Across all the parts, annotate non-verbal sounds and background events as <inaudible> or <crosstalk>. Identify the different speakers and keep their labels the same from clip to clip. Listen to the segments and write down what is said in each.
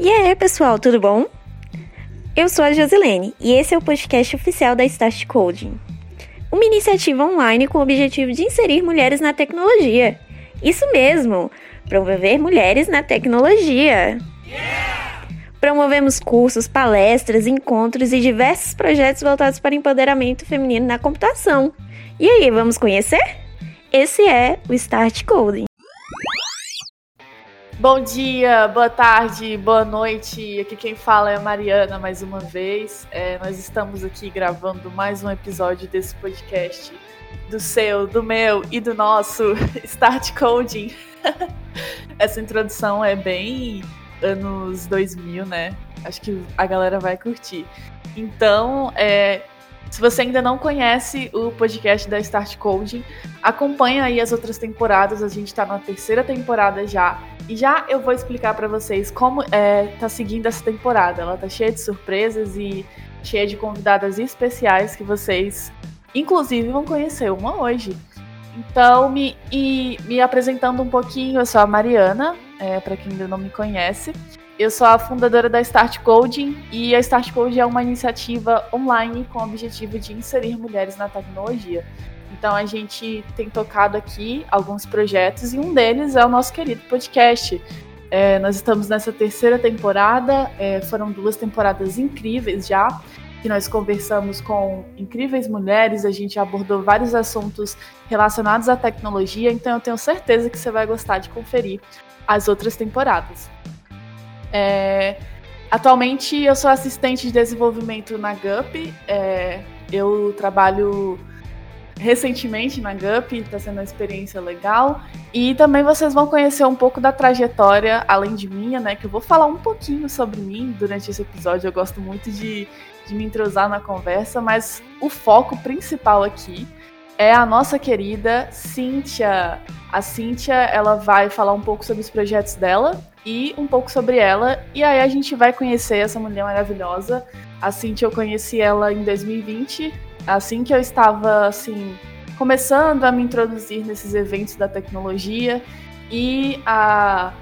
Speaker 1: E aí, pessoal, tudo bom? Eu sou a Josilene e esse é o podcast oficial da Start Coding, uma iniciativa online com o objetivo de inserir mulheres na tecnologia. Isso mesmo, promover mulheres na tecnologia. Promovemos cursos, palestras, encontros e diversos projetos voltados para empoderamento feminino na computação. E aí, vamos conhecer? Esse é o Start Coding.
Speaker 2: Bom dia, boa tarde, boa noite. Aqui quem fala é a Mariana mais uma vez. É, nós estamos aqui gravando mais um episódio desse podcast do seu, do meu e do nosso <laughs> Start Coding. <laughs> Essa introdução é bem anos 2000, né? Acho que a galera vai curtir. Então, é, se você ainda não conhece o podcast da Start Coding, acompanha aí as outras temporadas. A gente está na terceira temporada já. E já eu vou explicar para vocês como é, tá seguindo essa temporada. Ela tá cheia de surpresas e cheia de convidadas especiais que vocês, inclusive, vão conhecer uma hoje. Então, me, e, me apresentando um pouquinho, eu sou a Mariana, é, para quem ainda não me conhece. Eu sou a fundadora da Start Coding e a Start Coding é uma iniciativa online com o objetivo de inserir mulheres na tecnologia. Então a gente tem tocado aqui alguns projetos e um deles é o nosso querido podcast. É, nós estamos nessa terceira temporada, é, foram duas temporadas incríveis já, que nós conversamos com incríveis mulheres, a gente abordou vários assuntos relacionados à tecnologia, então eu tenho certeza que você vai gostar de conferir as outras temporadas. É, atualmente eu sou assistente de desenvolvimento na GUP. É, eu trabalho recentemente na GUP, está sendo uma experiência legal. E também vocês vão conhecer um pouco da trajetória, além de minha, né? Que eu vou falar um pouquinho sobre mim durante esse episódio. Eu gosto muito de, de me entrosar na conversa, mas o foco principal aqui é a nossa querida Cíntia. A Cíntia, ela vai falar um pouco sobre os projetos dela e um pouco sobre ela. E aí a gente vai conhecer essa mulher maravilhosa. A Cintia, eu conheci ela em 2020, assim que eu estava assim começando a me introduzir nesses eventos da tecnologia. E a,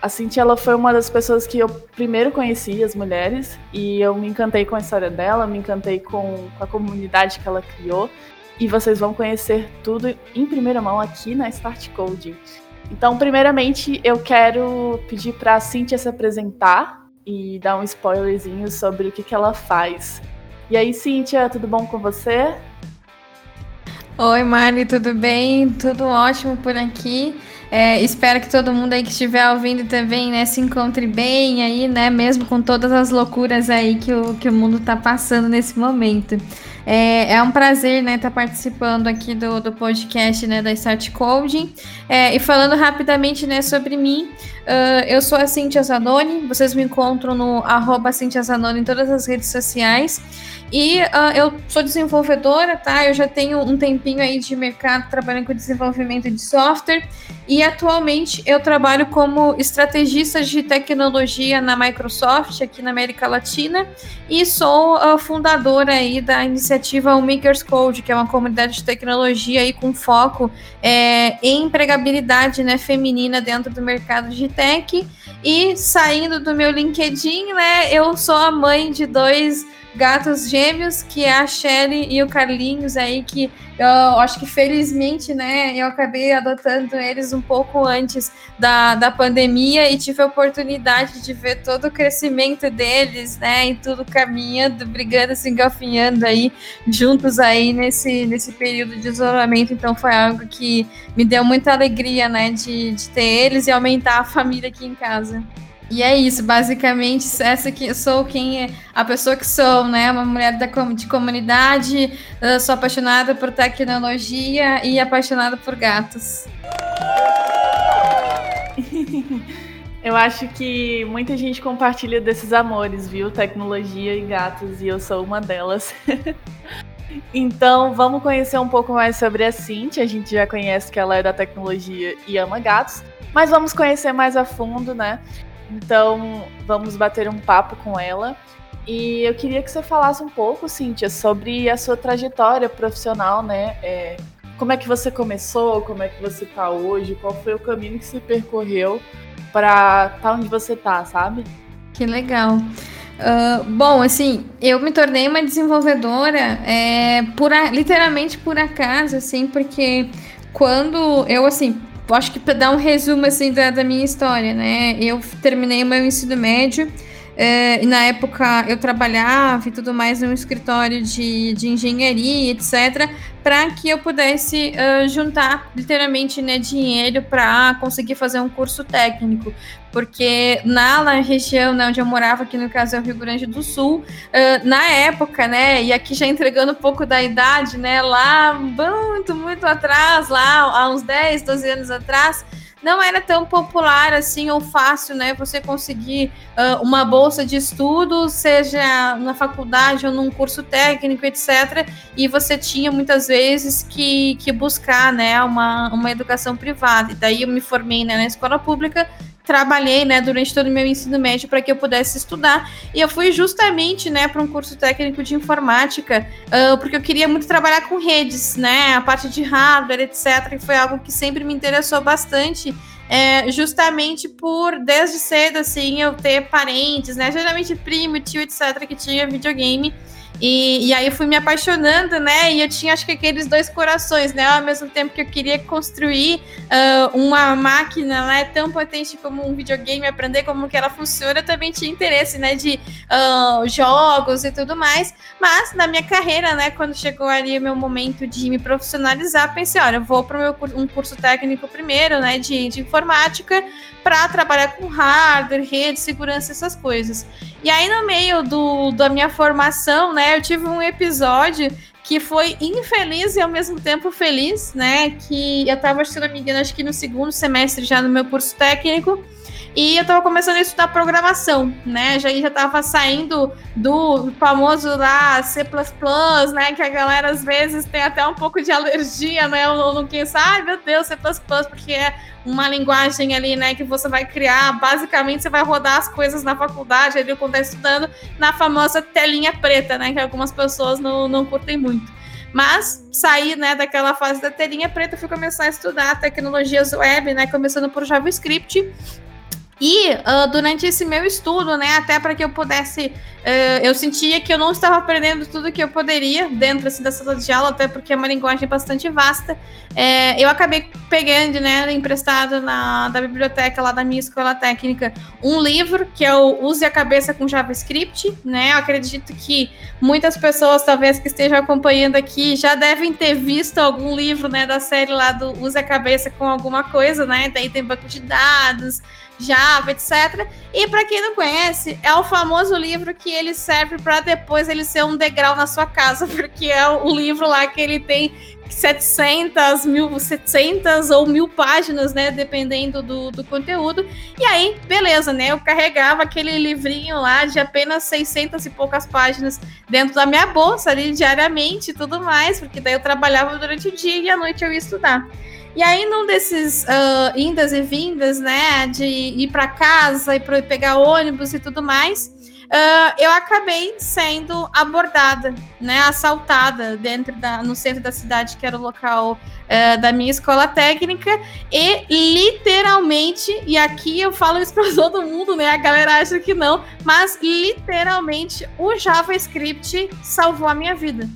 Speaker 2: a Cintia ela foi uma das pessoas que eu primeiro conheci, as mulheres, e eu me encantei com a história dela, me encantei com, com a comunidade que ela criou. E vocês vão conhecer tudo em primeira mão aqui na Start Coding. Então, primeiramente, eu quero pedir para a Cintia se apresentar e dar um spoilerzinho sobre o que, que ela faz. E aí, Cíntia, tudo bom com você?
Speaker 3: Oi, Mari, tudo bem? Tudo ótimo por aqui. É, espero que todo mundo aí que estiver ouvindo também, né, se encontre bem aí, né, mesmo com todas as loucuras aí que o, que o mundo está passando nesse momento. É, é um prazer, né, estar tá participando aqui do, do podcast, né, da Start Coding. É, e falando rapidamente, né, sobre mim, uh, eu sou a Cintia Zanoni, vocês me encontram no arroba Cintia Zanoni em todas as redes sociais. E uh, eu sou desenvolvedora, tá? Eu já tenho um tempinho aí de mercado trabalhando com desenvolvimento de software. E atualmente eu trabalho como estrategista de tecnologia na Microsoft aqui na América Latina e sou a fundadora aí da iniciativa o Makers Code, que é uma comunidade de tecnologia aí com foco é, em empregabilidade né, feminina dentro do mercado de tech. E saindo do meu LinkedIn, né, eu sou a mãe de dois gatos gêmeos, que é a Shelly e o Carlinhos aí, que eu acho que felizmente, né, eu acabei adotando eles um pouco antes da, da pandemia e tive a oportunidade de ver todo o crescimento deles, né, e tudo caminhando, brigando, se engafinhando aí, juntos aí nesse, nesse período de isolamento, então foi algo que me deu muita alegria, né, de, de ter eles e aumentar a família aqui em casa. E é isso, basicamente, essa que sou quem é a pessoa que sou, né? Uma mulher da, de comunidade, sou apaixonada por tecnologia e apaixonada por gatos. <laughs>
Speaker 2: Eu acho que muita gente compartilha desses amores, viu? Tecnologia e gatos, e eu sou uma delas. <laughs> então, vamos conhecer um pouco mais sobre a Cintia. A gente já conhece que ela é da tecnologia e ama gatos, mas vamos conhecer mais a fundo, né? Então, vamos bater um papo com ela. E eu queria que você falasse um pouco, Cíntia, sobre a sua trajetória profissional, né? É, como é que você começou, como é que você está hoje, qual foi o caminho que você percorreu para tá onde você está, sabe?
Speaker 3: Que legal. Uh, bom, assim, eu me tornei uma desenvolvedora é, por a, literalmente por acaso, assim, porque quando eu, assim, acho que para dar um resumo, assim, da, da minha história, né, eu terminei o meu ensino médio é, e na época eu trabalhava e tudo mais num escritório de, de engenharia, etc., para que eu pudesse uh, juntar literalmente né, dinheiro para conseguir fazer um curso técnico. Porque na, na região né, onde eu morava, que no caso é o Rio Grande do Sul, uh, na época, né, e aqui já entregando um pouco da idade, né, lá muito, muito atrás, lá há uns 10, 12 anos atrás, não era tão popular assim ou fácil, né? Você conseguir uh, uma bolsa de estudo, seja na faculdade ou num curso técnico, etc. E você tinha muitas vezes que, que buscar, né, uma, uma educação privada. E daí eu me formei né, na escola pública trabalhei, né, durante todo o meu ensino médio para que eu pudesse estudar. E eu fui justamente, né, para um curso técnico de informática, uh, porque eu queria muito trabalhar com redes, né, a parte de hardware, etc. E foi algo que sempre me interessou bastante. É, justamente por, desde cedo, assim, eu ter parentes, né, geralmente primo, tio, etc., que tinha videogame, e, e aí eu fui me apaixonando, né? E eu tinha acho que aqueles dois corações, né? Ao mesmo tempo que eu queria construir uh, uma máquina né, tão potente como um videogame, aprender como que ela funciona, eu também tinha interesse, né? De uh, jogos e tudo mais. Mas na minha carreira, né? Quando chegou ali o meu momento de me profissionalizar, pensei, olha, eu vou para um curso técnico primeiro, né? De, de informática, para trabalhar com hardware, rede, segurança, essas coisas. E aí, no meio do, da minha formação, né, eu tive um episódio que foi infeliz e ao mesmo tempo feliz, né? Que eu tava, se não me engano, acho que no segundo semestre já no meu curso técnico. E eu estava começando a estudar programação, né? Já já estava saindo do famoso lá C++, né? Que a galera às vezes tem até um pouco de alergia, né? Ou não quem sabe, meu Deus, C++, porque é uma linguagem ali, né? Que você vai criar, basicamente você vai rodar as coisas na faculdade ali quando está estudando na famosa telinha preta, né? Que algumas pessoas não, não curtem muito. Mas sair né, daquela fase da telinha preta, fui começar a estudar tecnologias web, né? Começando por JavaScript e uh, durante esse meu estudo, né, até para que eu pudesse, uh, eu sentia que eu não estava aprendendo tudo que eu poderia dentro assim, da sala de aula, até porque é uma linguagem bastante vasta. É, eu acabei pegando, né, emprestado na da biblioteca lá da minha escola técnica, um livro que é o Use a Cabeça com JavaScript, né? Eu acredito que muitas pessoas, talvez que estejam acompanhando aqui, já devem ter visto algum livro, né, da série lá do Use a Cabeça com alguma coisa, né? Daí tem banco de dados Java, etc. E para quem não conhece, é o famoso livro que ele serve para depois ele ser um degrau na sua casa, <laughs> porque é o livro lá que ele tem 700, mil, 700 ou mil páginas, né? Dependendo do, do conteúdo. E aí, beleza, né? Eu carregava aquele livrinho lá de apenas 600 e poucas páginas dentro da minha bolsa ali diariamente e tudo mais, porque daí eu trabalhava durante o dia e à noite eu ia estudar. E aí, num desses uh, indas e vindas, né, de ir para casa e para pegar ônibus e tudo mais, uh, eu acabei sendo abordada, né, assaltada dentro da, no centro da cidade, que era o local uh, da minha escola técnica, e literalmente, e aqui eu falo isso <laughs> para todo mundo, né, a galera acha que não, mas literalmente o JavaScript salvou a minha vida.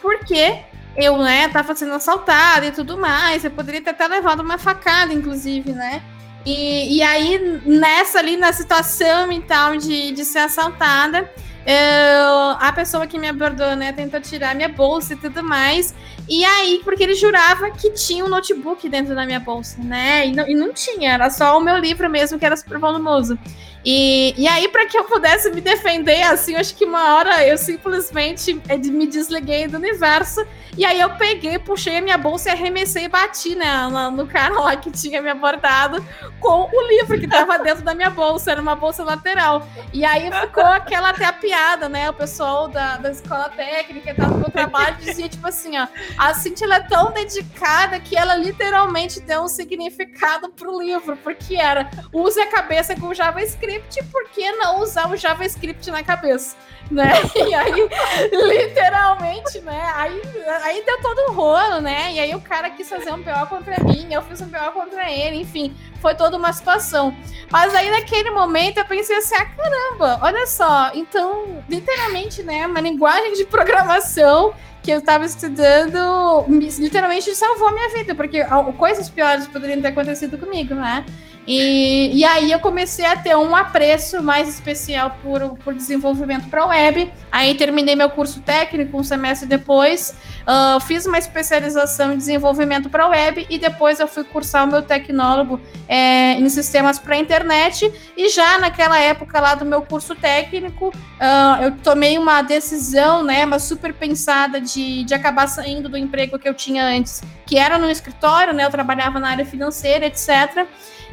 Speaker 3: Por quê? Eu, né, tava sendo assaltada e tudo mais. Eu poderia ter até levado uma facada, inclusive, né? E, e aí, nessa ali, na situação e tal, de, de ser assaltada, eu, a pessoa que me abordou, né, tentou tirar minha bolsa e tudo mais. E aí, porque ele jurava que tinha um notebook dentro da minha bolsa, né? E não, e não tinha, era só o meu livro mesmo, que era super volumoso. E, e aí, para que eu pudesse me defender, assim, acho que uma hora eu simplesmente eh, me desliguei do universo e aí eu peguei, puxei a minha bolsa e arremessei e bati né, no cara lá que tinha me abordado com o livro que tava <laughs> dentro da minha bolsa, era uma bolsa lateral. E aí ficou aquela até a piada, né? O pessoal da, da escola técnica tava no meu trabalho dizia, tipo assim, ó, a Cintia é tão dedicada que ela literalmente deu um significado pro livro, porque era use a cabeça com JavaScript, por que não usar o JavaScript na cabeça? né? E aí, literalmente, né? Aí, aí deu todo um rolo, né? E aí o cara quis fazer um PO contra mim, eu fiz um PO contra ele, enfim. foi toda uma situação. Mas aí naquele momento eu pensei assim, ah, caramba, olha só, então, literalmente, né, uma linguagem de programação que eu estava estudando literalmente salvou a minha vida, porque coisas piores poderiam ter acontecido comigo, né? E, e aí eu comecei a ter um apreço mais especial por, por desenvolvimento para web. Aí terminei meu curso técnico um semestre depois, uh, fiz uma especialização em desenvolvimento para web e depois eu fui cursar o meu tecnólogo é, em sistemas para internet. E já naquela época lá do meu curso técnico, uh, eu tomei uma decisão, né, uma super pensada de, de acabar saindo do emprego que eu tinha antes, que era no escritório, né, eu trabalhava na área financeira, etc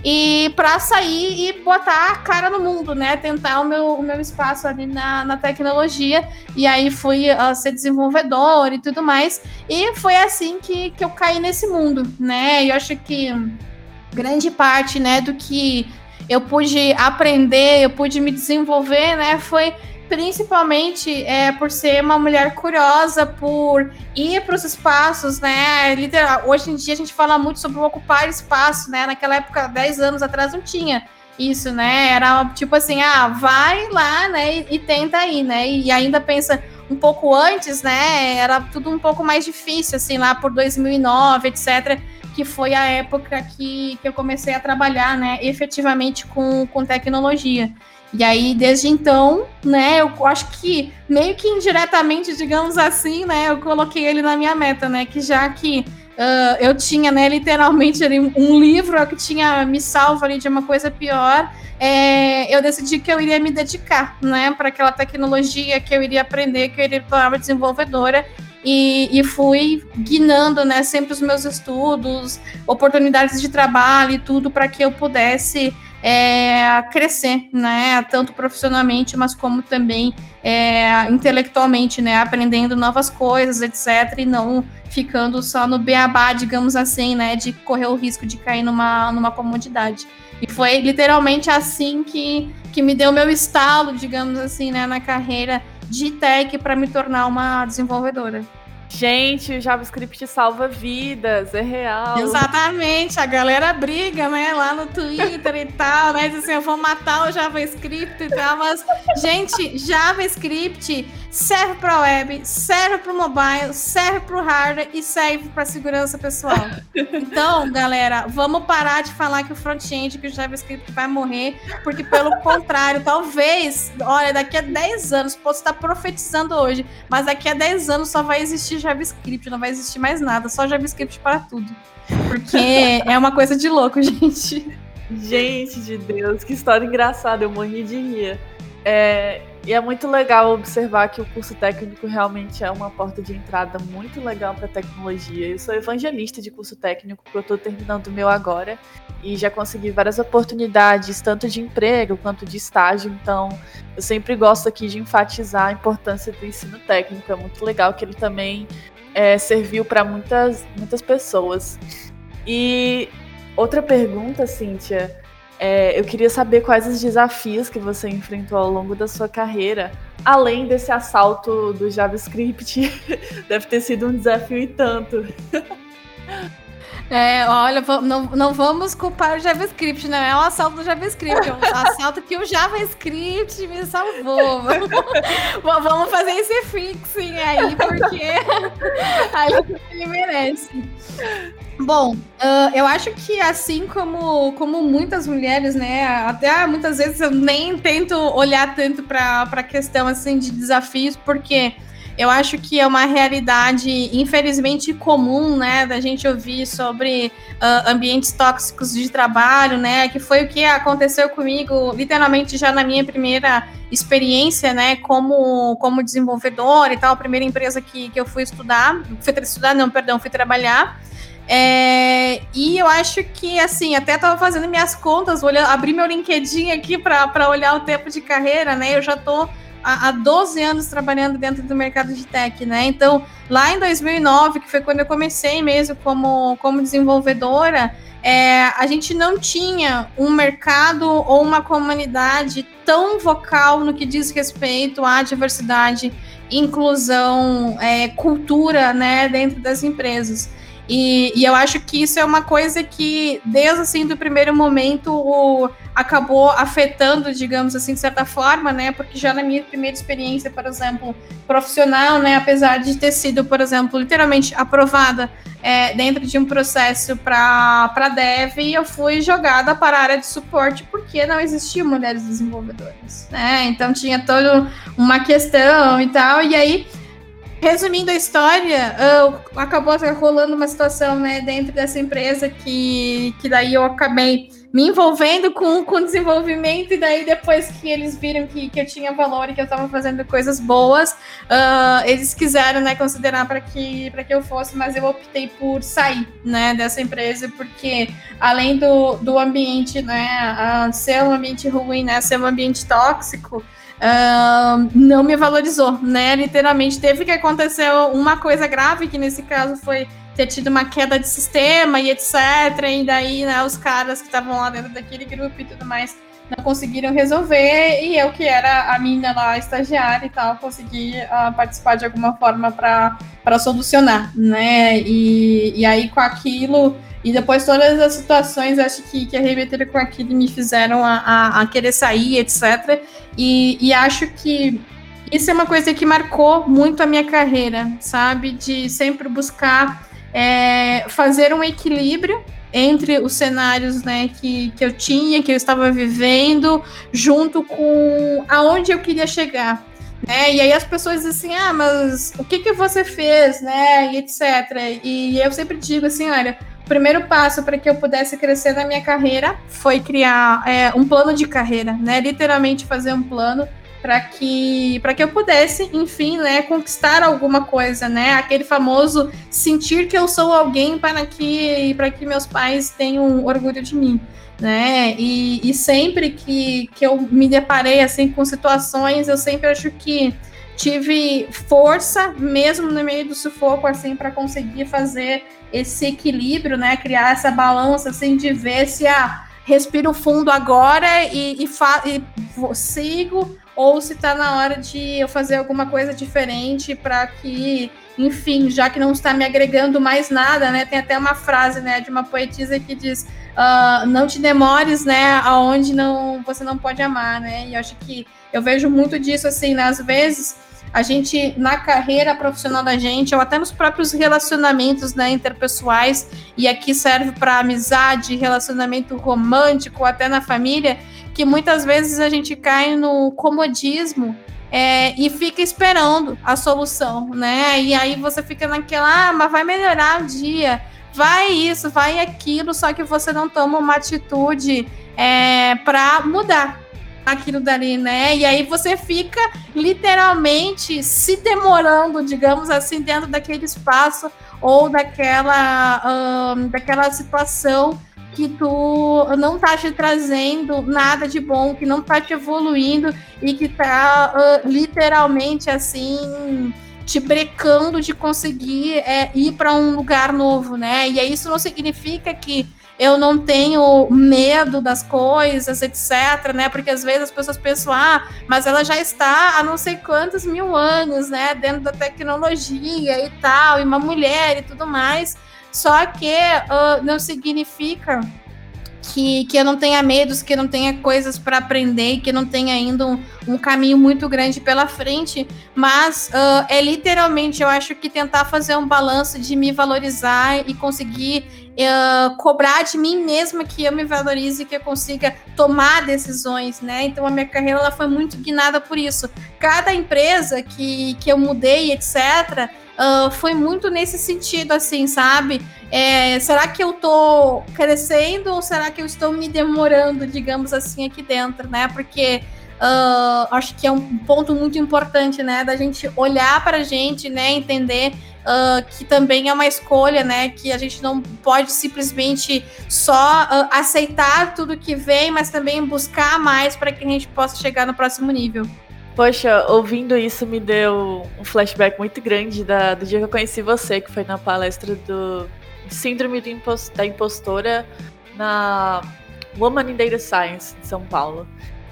Speaker 3: e para sair e botar a cara no mundo, né? Tentar o meu, o meu espaço ali na, na tecnologia. E aí fui uh, ser desenvolvedor e tudo mais. E foi assim que, que eu caí nesse mundo, né? E eu acho que grande parte, né, do que eu pude aprender, eu pude me desenvolver, né, foi principalmente é, por ser uma mulher curiosa, por ir para os espaços, né? Literal, hoje em dia a gente fala muito sobre ocupar espaço, né? Naquela época, 10 anos atrás, não tinha isso, né? Era tipo assim, ah, vai lá, né? E, e tenta aí, né? E, e ainda pensa um pouco antes, né? Era tudo um pouco mais difícil, assim, lá por 2009, etc que foi a época que, que eu comecei a trabalhar, né, efetivamente com, com tecnologia. E aí, desde então, né, eu acho que meio que indiretamente, digamos assim, né, eu coloquei ele na minha meta, né, que já que uh, eu tinha, né, literalmente ali um livro que tinha me salvo ali de uma coisa pior, é, eu decidi que eu iria me dedicar, né, para aquela tecnologia que eu iria aprender, que eu iria tornar desenvolvedora. E, e, fui guinando, né, sempre os meus estudos, oportunidades de trabalho e tudo para que eu pudesse é, crescer, né? Tanto profissionalmente, mas como também é, intelectualmente, né? Aprendendo novas coisas, etc. E não ficando só no beabá, digamos assim, né? De correr o risco de cair numa, numa comodidade. E foi literalmente assim que, que me deu meu estalo, digamos assim, né? Na carreira de tech para me tornar uma desenvolvedora.
Speaker 2: Gente, o JavaScript salva vidas, é real.
Speaker 3: Exatamente, a galera briga, né, lá no Twitter e tal, né, diz assim, eu vou matar o JavaScript e tal, mas, gente, JavaScript serve para web, serve para mobile, serve para o hardware e serve para segurança pessoal. <laughs> Então, galera, vamos parar de falar que o front-end, que o JavaScript vai morrer, porque pelo <laughs> contrário, talvez, olha, daqui a 10 anos, posso estar profetizando hoje, mas daqui a 10 anos só vai existir JavaScript, não vai existir mais nada, só JavaScript para tudo. Porque <laughs> é uma coisa de louco, gente.
Speaker 2: Gente de Deus, que história engraçada, eu morri de rir. É, e é muito legal observar que o curso técnico realmente é uma porta de entrada muito legal para tecnologia. Eu sou evangelista de curso técnico, porque eu estou terminando o meu agora e já consegui várias oportunidades, tanto de emprego quanto de estágio. Então, eu sempre gosto aqui de enfatizar a importância do ensino técnico. É muito legal que ele também é, serviu para muitas, muitas pessoas. E outra pergunta, Cíntia é, eu queria saber quais os desafios que você enfrentou ao longo da sua carreira, além desse assalto do JavaScript. <laughs> Deve ter sido um desafio e tanto. <laughs>
Speaker 3: É, olha, não, não vamos culpar o JavaScript, não é um assalto do JavaScript, é um assalto que o JavaScript me salvou. <laughs> vamos fazer esse fixing aí, porque <laughs> aí ele merece. Bom, uh, eu acho que assim como, como muitas mulheres, né, até muitas vezes eu nem tento olhar tanto para a questão assim de desafios, porque eu acho que é uma realidade, infelizmente, comum, né, da gente ouvir sobre uh, ambientes tóxicos de trabalho, né, que foi o que aconteceu comigo, literalmente, já na minha primeira experiência, né, como, como desenvolvedora e tal, a primeira empresa que, que eu fui estudar, fui estudar, não, perdão, fui trabalhar, é, e eu acho que, assim, até estava fazendo minhas contas, olhando, abri meu LinkedIn aqui para olhar o tempo de carreira, né? Eu já estou há 12 anos trabalhando dentro do mercado de tech, né? Então, lá em 2009, que foi quando eu comecei mesmo como, como desenvolvedora, é, a gente não tinha um mercado ou uma comunidade tão vocal no que diz respeito à diversidade, inclusão, é, cultura, né, dentro das empresas. E, e, eu acho que isso é uma coisa que, desde assim, do primeiro momento, o, acabou afetando, digamos assim, de certa forma, né? Porque já na minha primeira experiência, por exemplo, profissional, né? Apesar de ter sido, por exemplo, literalmente aprovada é, dentro de um processo para dev, eu fui jogada para a área de suporte porque não existiam mulheres desenvolvedoras, né? Então tinha toda uma questão e tal, e aí resumindo a história, uh, acabou rolando uma situação, né, dentro dessa empresa que, que daí eu acabei me envolvendo com, com desenvolvimento, e daí depois que eles viram que, que eu tinha valor e que eu estava fazendo coisas boas, uh, eles quiseram, né, considerar para que, que eu fosse, mas eu optei por sair, né, dessa empresa, porque além do, do ambiente, né, uh, ser um ambiente ruim, né, ser um ambiente tóxico, Uh, não me valorizou, né? Literalmente teve que acontecer uma coisa grave, que nesse caso foi ter tido uma queda de sistema e etc. E daí, né, os caras que estavam lá dentro daquele grupo e tudo mais não conseguiram resolver. E eu, que era a mina lá, estagiária e tal, consegui uh, participar de alguma forma para solucionar, né? E, e aí, com aquilo e depois todas as situações, acho que, que arremeteram com aquilo me fizeram a, a, a querer sair, etc. E, e acho que isso é uma coisa que marcou muito a minha carreira, sabe? De sempre buscar é, fazer um equilíbrio entre os cenários né, que, que eu tinha, que eu estava vivendo, junto com aonde eu queria chegar. Né? E aí as pessoas dizem assim, ah, mas o que, que você fez, né? E etc. E eu sempre digo assim, olha, o primeiro passo para que eu pudesse crescer na minha carreira foi criar é, um plano de carreira, né? Literalmente fazer um plano para que para que eu pudesse, enfim, né, conquistar alguma coisa, né? Aquele famoso sentir que eu sou alguém para que para que meus pais tenham orgulho de mim, né? E, e sempre que, que eu me deparei assim com situações, eu sempre acho que tive força, mesmo no meio do sufoco, assim, para conseguir fazer esse equilíbrio, né? Criar essa balança, assim, de ver se ah, respiro fundo agora e, e, e sigo, ou se está na hora de eu fazer alguma coisa diferente para que, enfim, já que não está me agregando mais nada, né? Tem até uma frase, né, de uma poetisa que diz: uh, não te demores, né, aonde não você não pode amar, né? E eu acho que eu vejo muito disso assim, né? Às vezes a gente, na carreira profissional da gente, ou até nos próprios relacionamentos né, interpessoais, e aqui serve para amizade, relacionamento romântico, até na família, que muitas vezes a gente cai no comodismo é, e fica esperando a solução, né? E aí você fica naquela, ah, mas vai melhorar o dia, vai isso, vai aquilo, só que você não toma uma atitude é, para mudar aquilo dali, né? E aí você fica literalmente se demorando, digamos assim, dentro daquele espaço ou daquela, daquela situação que tu não tá te trazendo nada de bom, que não tá te evoluindo e que tá uh, literalmente assim te brecando de conseguir é, ir para um lugar novo, né? E isso não significa que eu não tenho medo das coisas, etc, né? Porque às vezes as pessoas pensam, ah, mas ela já está há não sei quantos mil anos, né? Dentro da tecnologia e tal, e uma mulher e tudo mais. Só que uh, não significa que, que eu não tenha medos, que eu não tenha coisas para aprender, que eu não tenha ainda um, um, caminho muito grande pela frente, mas uh, é literalmente, eu acho que tentar fazer um balanço de me valorizar e conseguir uh, cobrar de mim mesma que eu me valorize que eu consiga tomar decisões, né? Então a minha carreira ela foi muito guinada por isso. Cada empresa que, que eu mudei, etc., uh, foi muito nesse sentido, assim, sabe? É, será que eu tô crescendo ou será que eu estou me demorando, digamos assim, aqui dentro, né? Porque uh, acho que é um ponto muito importante, né? Da gente olhar para a gente, né? Entender uh, que também é uma escolha, né? Que a gente não pode simplesmente só uh, aceitar tudo que vem, mas também buscar mais para que a gente possa chegar no próximo nível.
Speaker 2: Poxa, ouvindo isso me deu um flashback muito grande da, do dia que eu conheci você, que foi na palestra do Síndrome do Impost, da Impostora na Woman in Data Science, em São Paulo.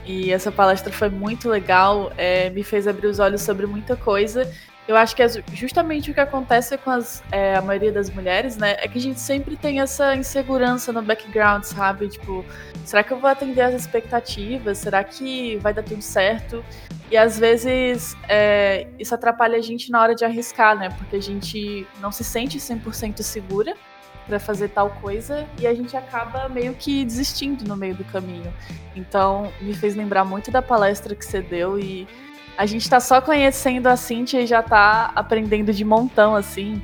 Speaker 2: E essa palestra foi muito legal, é, me fez abrir os olhos sobre muita coisa. Eu acho que é justamente o que acontece com as, é, a maioria das mulheres, né? É que a gente sempre tem essa insegurança no background, sabe? Tipo, será que eu vou atender as expectativas? Será que vai dar tudo certo? E às vezes é, isso atrapalha a gente na hora de arriscar, né? Porque a gente não se sente 100% segura para fazer tal coisa e a gente acaba meio que desistindo no meio do caminho. Então, me fez lembrar muito da palestra que você deu e a gente tá só conhecendo a Cintia e já tá aprendendo de montão, assim.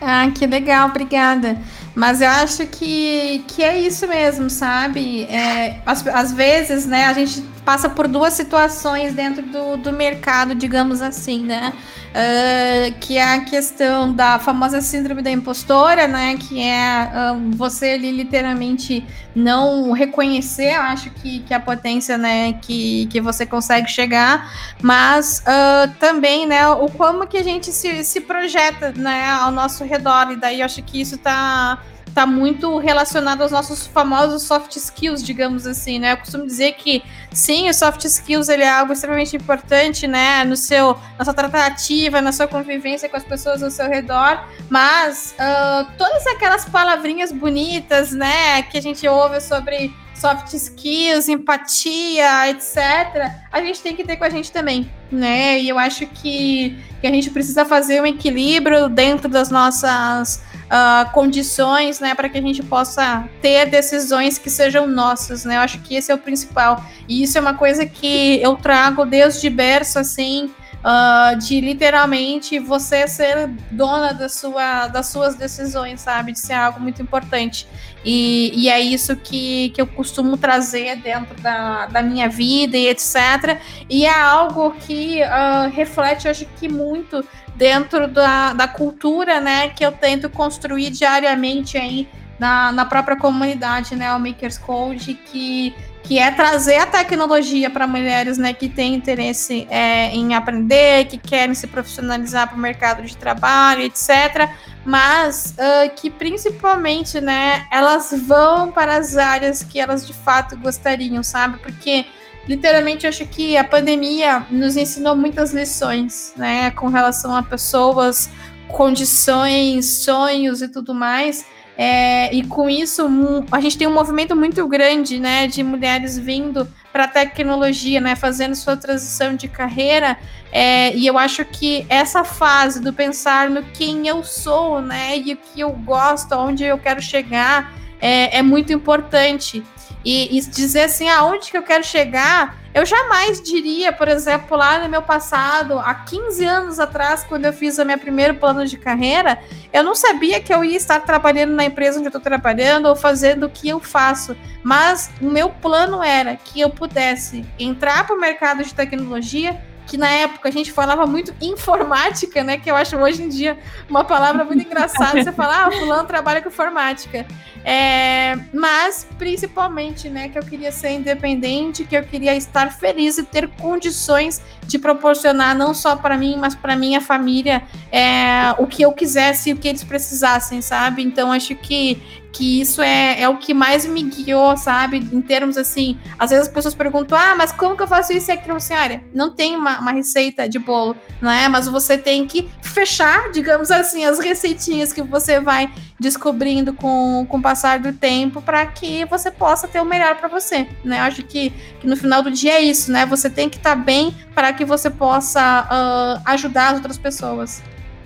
Speaker 3: Ah, que legal, obrigada. Mas eu acho que, que é isso mesmo, sabe? É, às, às vezes, né, a gente passa por duas situações dentro do, do mercado, digamos assim, né? Uh, que é a questão da famosa síndrome da impostora, né? Que é uh, você ali literalmente não reconhecer, eu acho que, que a potência, né, que, que você consegue chegar, mas uh, também, né, o como que a gente se, se projeta, né, ao nosso redor, e daí eu acho que isso tá tá muito relacionado aos nossos famosos soft skills, digamos assim, né? Eu costumo dizer que sim, o soft skills ele é algo extremamente importante, né? No seu, na sua tratativa, na sua convivência com as pessoas ao seu redor, mas uh, todas aquelas palavrinhas bonitas, né, que a gente ouve sobre soft skills, empatia, etc., a gente tem que ter com a gente também, né? E eu acho que, que a gente precisa fazer um equilíbrio dentro das nossas uh, condições, né, para que a gente possa ter decisões que sejam nossas, né? Eu acho que esse é o principal. E isso é uma coisa que eu trago desde berço, assim, Uh, de literalmente você ser dona da sua, das suas decisões, sabe? De ser algo muito importante. E, e é isso que, que eu costumo trazer dentro da, da minha vida e etc. E é algo que uh, reflete, acho que muito dentro da, da cultura, né, que eu tento construir diariamente aí na, na própria comunidade, né, o Makers Code, que, que é trazer a tecnologia para mulheres, né, que têm interesse é, em aprender, que querem se profissionalizar para o mercado de trabalho, etc., mas uh, que principalmente, né, elas vão para as áreas que elas de fato gostariam, sabe? Porque literalmente acho que a pandemia nos ensinou muitas lições, né, com relação a pessoas, condições, sonhos e tudo mais. É, e com isso, a gente tem um movimento muito grande, né, de mulheres vindo para a tecnologia, né, fazendo sua transição de carreira. É, e eu acho que essa fase do pensar no quem eu sou, né, e o que eu gosto, aonde eu quero chegar, é, é muito importante. E, e, dizer assim, aonde que eu quero chegar, eu jamais diria, por exemplo, lá no meu passado, há 15 anos atrás, quando eu fiz o meu primeiro plano de carreira, eu não sabia que eu ia estar trabalhando na empresa onde eu estou trabalhando ou fazendo o que eu faço. Mas o meu plano era que eu pudesse entrar para o mercado de tecnologia, que na época a gente falava muito informática, né? Que eu acho hoje em dia uma palavra muito engraçada. Você falar, ah, fulano trabalha com informática. É, mas, principalmente, né, que eu queria ser independente, que eu queria estar feliz e ter condições de proporcionar, não só para mim, mas para minha família, é, o que eu quisesse e o que eles precisassem, sabe? Então, acho que que isso é, é o que mais me guiou, sabe? Em termos assim, às vezes as pessoas perguntam, ah, mas como que eu faço isso e aquilo? Assim, olha, não tem uma, uma receita de bolo, não é? Mas você tem que fechar, digamos assim, as receitinhas que você vai descobrindo com, com o passar do tempo para que você possa ter o melhor para você, né? Eu acho que, que no final do dia é isso, né? Você tem que estar tá bem para que você possa uh, ajudar as outras pessoas.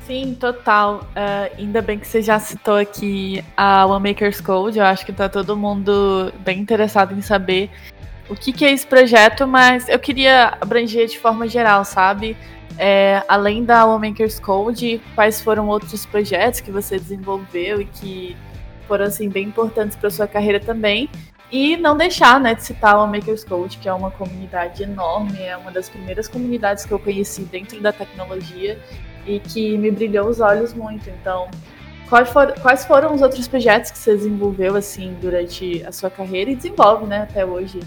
Speaker 2: Sim, total. Uh, ainda bem que você já citou aqui a One Maker's Code. Eu acho que tá todo mundo bem interessado em saber o que, que é esse projeto, mas eu queria abranger de forma geral, sabe? É, além da One Maker's Code, quais foram outros projetos que você desenvolveu e que foram assim bem importantes para sua carreira também? E não deixar né, de citar o Makers Code, que é uma comunidade enorme, é uma das primeiras comunidades que eu conheci dentro da tecnologia e que me brilhou os olhos muito. Então, quais, for, quais foram os outros projetos que você desenvolveu assim durante a sua carreira e desenvolve, né, até hoje?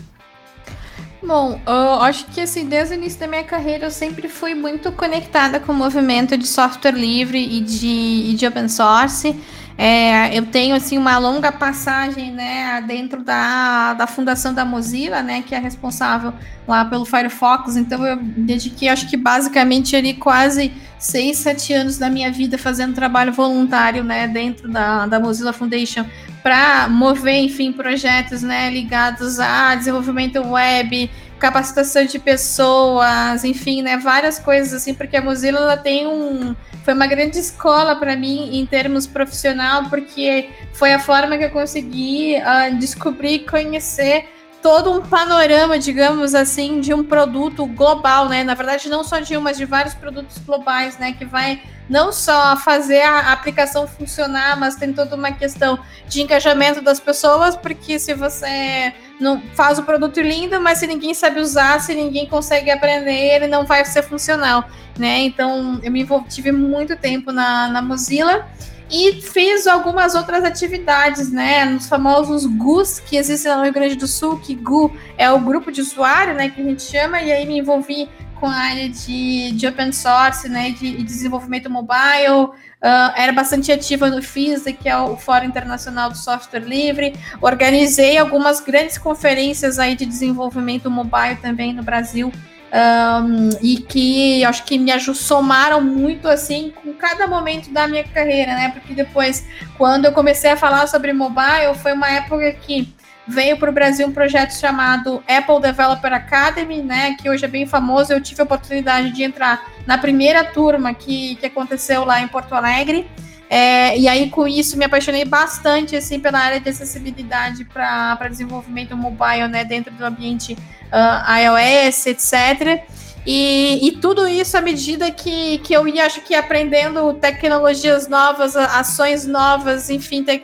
Speaker 3: Bom, eu acho que assim, desde o início da minha carreira eu sempre fui muito conectada com o movimento de software livre e de, e de open source. É, eu tenho assim uma longa passagem, né, dentro da, da fundação da Mozilla, né, que é responsável lá pelo Firefox. Então eu dediquei, acho que basicamente ali quase seis, sete anos da minha vida fazendo trabalho voluntário, né, dentro da, da Mozilla Foundation para mover, enfim, projetos, né, ligados a desenvolvimento web, capacitação de pessoas, enfim, né, várias coisas assim, porque a Mozilla ela tem um foi uma grande escola para mim em termos profissional, porque foi a forma que eu consegui uh, descobrir, conhecer todo um panorama, digamos assim, de um produto global, né? Na verdade, não só de um, mas de vários produtos globais, né? Que vai não só fazer a aplicação funcionar, mas tem toda uma questão de engajamento das pessoas, porque se você não faz o produto lindo, mas se ninguém sabe usar, se ninguém consegue aprender, ele não vai ser funcional, né? Então, eu me envolvi, tive muito tempo na, na Mozilla e fiz algumas outras atividades, né? Nos famosos GUs que existem no Rio Grande do Sul, que GU é o grupo de usuário, né? Que a gente chama, e aí me envolvi com a área de, de open source, né? De, de desenvolvimento mobile, Uh, era bastante ativa no FISA, que é o Fórum Internacional do Software Livre. Organizei algumas grandes conferências aí de desenvolvimento mobile também no Brasil. Um, e que acho que me somaram muito assim com cada momento da minha carreira, né? Porque depois, quando eu comecei a falar sobre mobile, foi uma época que veio para o Brasil um projeto chamado Apple Developer Academy, né, que hoje é bem famoso. Eu tive a oportunidade de entrar na primeira turma que, que aconteceu lá em Porto Alegre. É, e aí, com isso, me apaixonei bastante assim, pela área de acessibilidade para desenvolvimento mobile né, dentro do ambiente uh, iOS, etc. E, e, tudo isso à medida que, que eu ia, acho que aprendendo tecnologias novas, ações novas, enfim, te,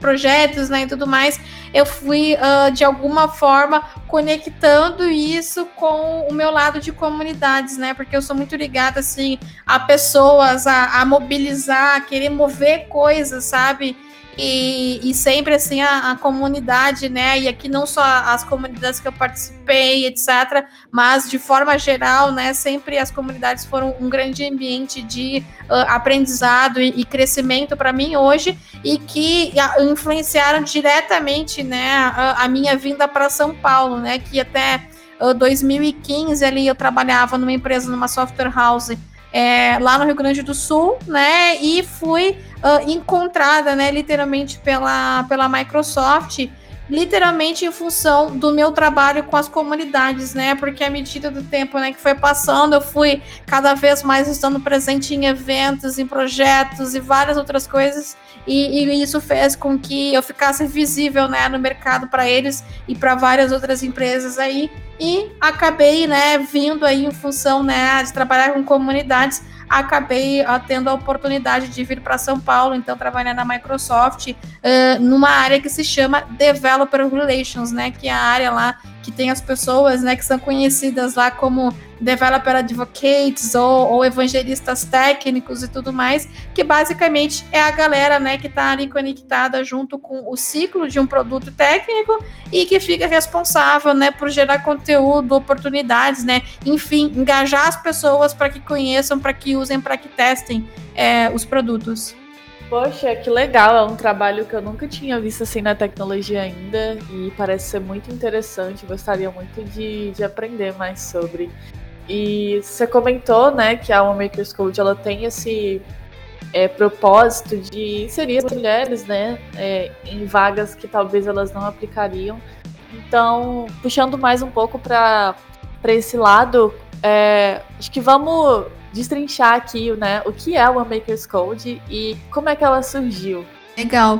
Speaker 3: projetos, né, e tudo mais, eu fui uh, de alguma forma conectando isso com o meu lado de comunidades, né, porque eu sou muito ligada assim a pessoas, a, a mobilizar, a querer mover coisas, sabe? E, e, sempre assim a, a, comunidade, né? E aqui não só as comunidades que eu participei, etc., mas de forma geral, né? Sempre as comunidades foram um grande ambiente de uh, aprendizado e, e crescimento para mim hoje e que influenciaram diretamente, né? A, a minha vinda para São Paulo, né? Que até uh, 2015 ali eu trabalhava numa empresa, numa software house é, lá no Rio Grande do Sul, né? E fui uh, encontrada, né, literalmente pela, pela Microsoft, literalmente em função do meu trabalho com as comunidades, né? Porque à medida do tempo né, que foi passando, eu fui cada vez mais estando presente em eventos, em projetos e várias outras coisas. E, e isso fez com que eu ficasse visível né, no mercado para eles e para várias outras empresas aí e acabei, né, vindo aí em função, né, de trabalhar com comunidades, acabei uh, tendo a oportunidade de vir para São Paulo, então trabalhar na Microsoft, uh, numa área que se chama Developer Relations, né, que é a área lá que tem as pessoas, né, que são conhecidas lá como developer advocates ou, ou, evangelistas técnicos e tudo mais, que basicamente é a galera, né, que está ali conectada junto com o ciclo de um produto técnico e que fica responsável, né, por gerar conteúdo, oportunidades, né, enfim, engajar as pessoas para que conheçam, para que usem, para que testem é, os produtos.
Speaker 2: Poxa, que legal! É um trabalho que eu nunca tinha visto assim na tecnologia ainda e parece ser muito interessante. Gostaria muito de, de aprender mais sobre. E você comentou, né, que a One Makers Code ela tem esse é, propósito de inserir as mulheres, né, é, em vagas que talvez elas não aplicariam. Então, puxando mais um pouco para esse lado, é, acho que vamos destrinchar aqui, né, o que é o One Maker's Code e como é que ela surgiu.
Speaker 3: Legal.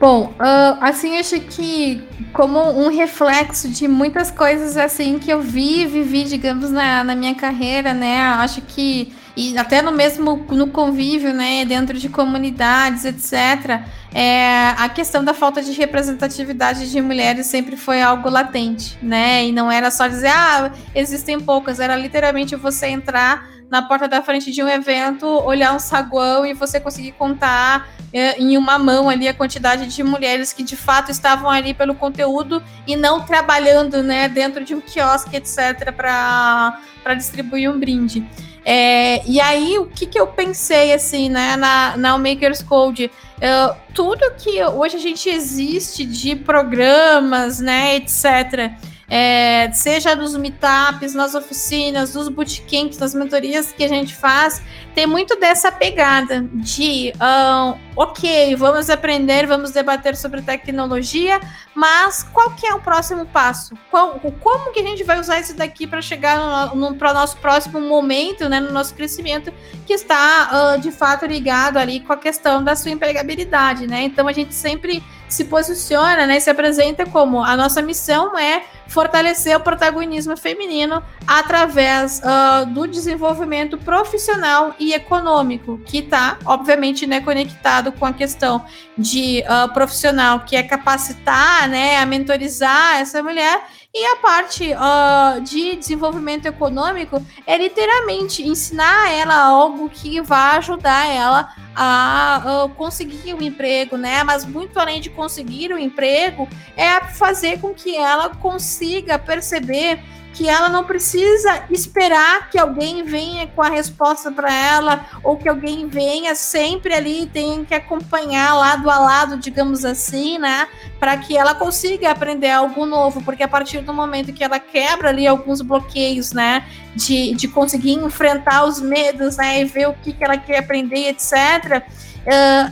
Speaker 3: Bom, uh, assim, acho que como um reflexo de muitas coisas assim que eu vi, vivi, digamos, na, na minha carreira, né? Acho que e até no mesmo no convívio, né, dentro de comunidades, etc. É, a questão da falta de representatividade de mulheres sempre foi algo latente, né? E não era só dizer, ah, existem poucas, era literalmente você entrar na porta da frente de um evento, olhar um saguão e você conseguir contar é, em uma mão ali a quantidade de mulheres que de fato estavam ali pelo conteúdo e não trabalhando, né, dentro de um quiosque, etc, para distribuir um brinde. É, e aí, o que, que eu pensei, assim, né, na, na Makers Code? Uh, tudo que hoje a gente existe de programas, né, etc., é, seja nos meetups, nas oficinas, nos bootcamps, nas mentorias que a gente faz, tem muito dessa pegada de, um, ok, vamos aprender, vamos debater sobre tecnologia, mas qual que é o próximo passo? Qual, como que a gente vai usar isso daqui para chegar no, no, para o nosso próximo momento, né, no nosso crescimento, que está uh, de fato ligado ali com a questão da sua empregabilidade, né? Então a gente sempre se posiciona, né, se apresenta como a nossa missão é fortalecer o protagonismo feminino através uh, do desenvolvimento profissional e econômico, que está, obviamente, né, conectado com a questão de uh, profissional, que é capacitar, né, a mentorizar essa mulher e a parte uh, de desenvolvimento econômico é literalmente ensinar ela algo que vai ajudar ela a uh, conseguir um emprego, né? Mas muito além de conseguir o um emprego, é fazer com que ela consiga perceber que ela não precisa esperar que alguém venha com a resposta para ela ou que alguém venha sempre ali tem que acompanhar lado a lado, digamos assim, né, para que ela consiga aprender algo novo, porque a partir do momento que ela quebra ali alguns bloqueios, né, de, de conseguir enfrentar os medos, né, e ver o que, que ela quer aprender, etc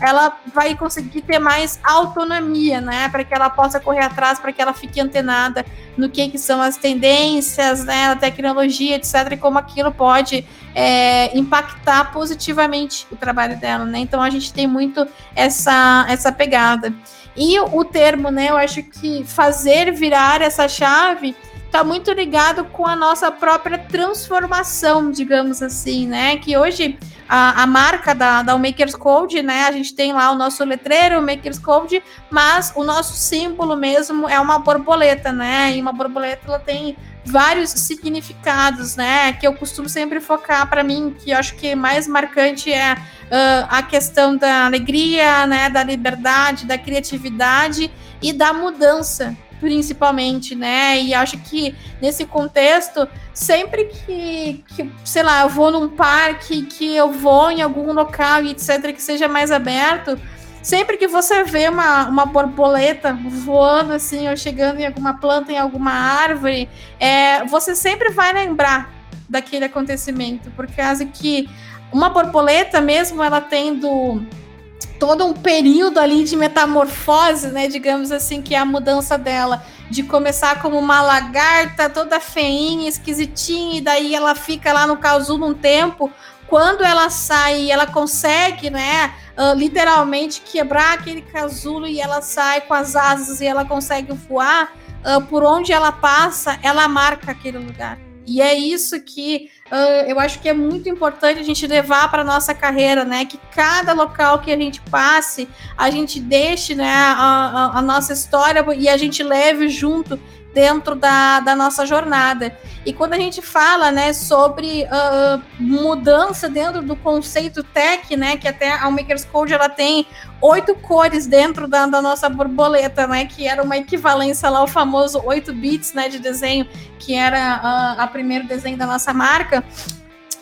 Speaker 3: ela vai conseguir ter mais autonomia, né? Para que ela possa correr atrás, para que ela fique antenada no que, que são as tendências, né? A tecnologia, etc. E como aquilo pode é, impactar positivamente o trabalho dela, né? Então a gente tem muito essa, essa pegada. E o termo, né? Eu acho que fazer virar essa chave está muito ligado com a nossa própria transformação, digamos assim, né? Que hoje a, a marca da, da Makers Code, né? A gente tem lá o nosso letreiro, o Makers Code, mas o nosso símbolo mesmo é uma borboleta, né? E uma borboleta ela tem vários significados, né? Que eu costumo sempre focar para mim, que eu acho que mais marcante é uh, a questão da alegria, né? Da liberdade, da criatividade e da mudança, principalmente, né? E acho que nesse contexto, sempre que, que, sei lá, eu vou num parque, que eu vou em algum local e etc., que seja mais aberto, sempre que você vê uma, uma borboleta voando assim, ou chegando em alguma planta, em alguma árvore, é, você sempre vai lembrar daquele acontecimento, por causa que uma borboleta mesmo, ela tendo todo um período ali de metamorfose, né, digamos assim, que é a mudança dela de começar como uma lagarta toda feinha, esquisitinha, e daí ela fica lá no casulo um tempo. Quando ela sai, ela consegue, né, uh, literalmente quebrar aquele casulo e ela sai com as asas e ela consegue voar. Uh, por onde ela passa, ela marca aquele lugar. E é isso que uh, eu acho que é muito importante a gente levar para nossa carreira, né? Que cada local que a gente passe, a gente deixe né, a, a, a nossa história e a gente leve junto dentro da, da nossa jornada. E quando a gente fala né, sobre uh, mudança dentro do conceito tech, né, que até a Makers Code ela tem oito cores dentro da, da, nossa borboleta, né, que era uma equivalência lá ao famoso 8 bits né, de desenho, que era uh, a primeiro desenho da nossa marca.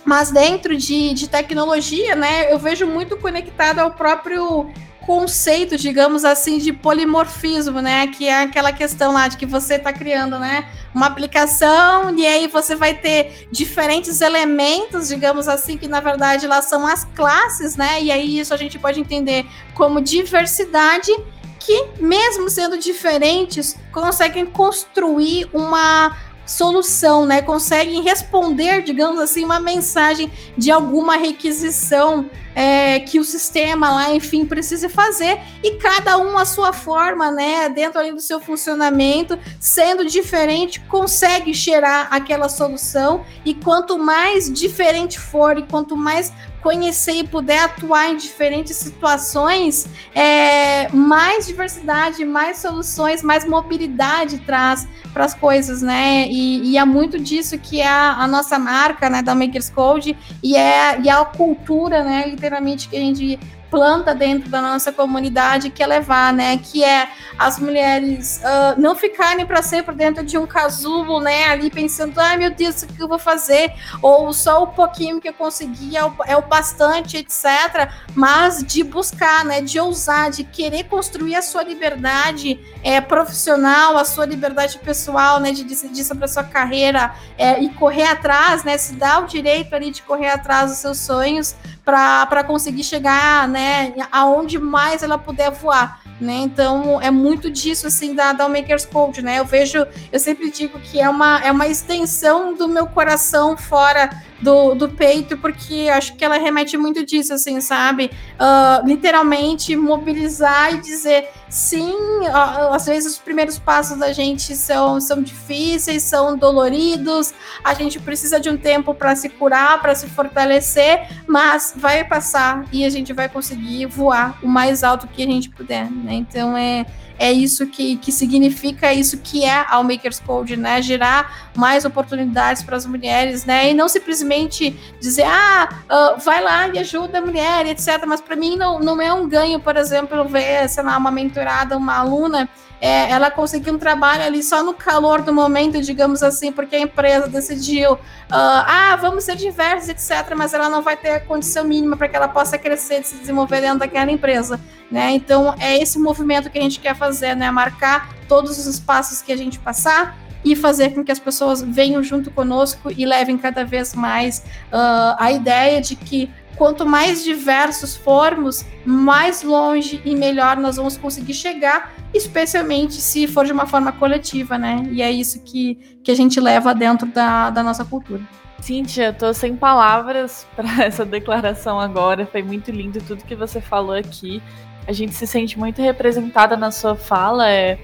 Speaker 3: Mas dentro de, de tecnologia, né, eu vejo muito conectado ao próprio conceito, digamos assim, de polimorfismo, né? Que é aquela questão lá de que você está criando, né? Uma aplicação e aí você vai ter diferentes elementos, digamos assim, que na verdade lá são as classes, né? E aí isso a gente pode entender como diversidade que, mesmo sendo diferentes, conseguem construir uma solução, né? Conseguem responder, digamos assim, uma mensagem de alguma requisição é, que o sistema lá, enfim, precise fazer, e cada um a sua forma, né? Dentro ali do seu funcionamento, sendo diferente, consegue cheirar aquela solução, e quanto mais diferente for, e quanto mais conhecer e puder atuar em diferentes situações, é, mais diversidade, mais soluções, mais mobilidade traz para as coisas, né? E, e, é muito disso que é a, a, nossa marca, né, da Makers Code, e é, e é a cultura, né, literalmente, que a gente planta dentro da nossa comunidade que é levar, né? Que é as mulheres uh, não ficarem para sempre dentro de um casulo, né? Ali pensando, ai meu Deus, o que eu vou fazer? Ou só o pouquinho que eu consegui é o, é o bastante, etc. Mas de buscar, né? De ousar, de querer construir a sua liberdade é, profissional, a sua liberdade pessoal, né? De decidir sobre a sua carreira é, e correr atrás, né? Se dá o direito ali de correr atrás dos seus sonhos para conseguir chegar, né, aonde mais ela puder voar. Né? Então é muito disso assim da, da Makers Code, né? Eu vejo, eu sempre digo que é uma, é uma extensão do meu coração fora do, do peito, porque acho que ela remete muito disso, assim, sabe? Uh, literalmente mobilizar e dizer sim, uh, às vezes os primeiros passos da gente são, são difíceis, são doloridos, a gente precisa de um tempo para se curar, para se fortalecer, mas vai passar e a gente vai conseguir voar o mais alto que a gente puder, né? Então é é isso que, que significa, isso que é a Makers Code, né? Gerar mais oportunidades para as mulheres, né? E não simplesmente dizer, ah, uh, vai lá e ajuda a mulher, etc. Mas para mim não, não é um ganho, por exemplo, ver, sei lá, uma mentorada, uma aluna é, ela conseguiu um trabalho ali só no calor do momento, digamos assim, porque a empresa decidiu, uh, ah, vamos ser diversos, etc., mas ela não vai ter a condição mínima para que ela possa crescer e se desenvolver dentro daquela empresa, né? Então, é esse movimento que a gente quer fazer, né? Marcar todos os espaços que a gente passar e fazer com que as pessoas venham junto conosco e levem cada vez mais uh, a ideia de que quanto mais diversos formos, mais longe e melhor nós vamos conseguir chegar, especialmente se for de uma forma coletiva, né? E é isso que, que a gente leva dentro da, da nossa cultura.
Speaker 2: Cíntia, tô sem palavras <laughs> para essa declaração agora. Foi muito lindo tudo que você falou aqui. A gente se sente muito representada na sua fala. É,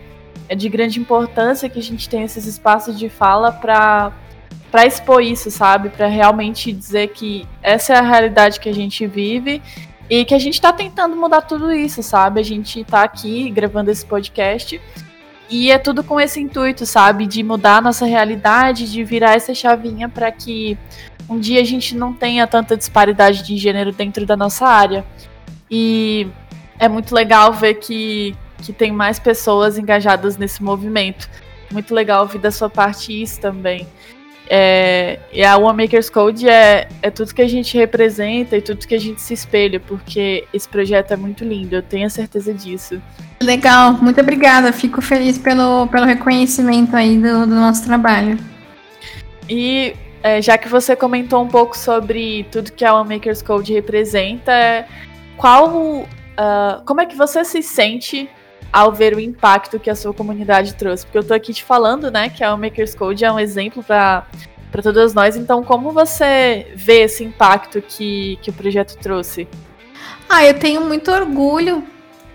Speaker 2: é de grande importância que a gente tenha esses espaços de fala para para expor isso, sabe? Para realmente dizer que essa é a realidade que a gente vive e que a gente está tentando mudar tudo isso, sabe? A gente está aqui gravando esse podcast e é tudo com esse intuito, sabe? De mudar a nossa realidade, de virar essa chavinha para que um dia a gente não tenha tanta disparidade de gênero dentro da nossa área. E é muito legal ver que, que tem mais pessoas engajadas nesse movimento. Muito legal ouvir da sua parte isso também. É, e a One Makers Code é, é tudo que a gente representa e tudo que a gente se espelha, porque esse projeto é muito lindo, eu tenho a certeza disso.
Speaker 3: Legal, muito obrigada. Fico feliz pelo, pelo reconhecimento aí do, do nosso trabalho.
Speaker 2: E é, já que você comentou um pouco sobre tudo que a One Makers Code representa, qual, uh, como é que você se sente ao ver o impacto que a sua comunidade trouxe. Porque eu tô aqui te falando, né, que a Makers Code é um exemplo para para todas nós. Então, como você vê esse impacto que, que o projeto trouxe?
Speaker 3: Ah, eu tenho muito orgulho.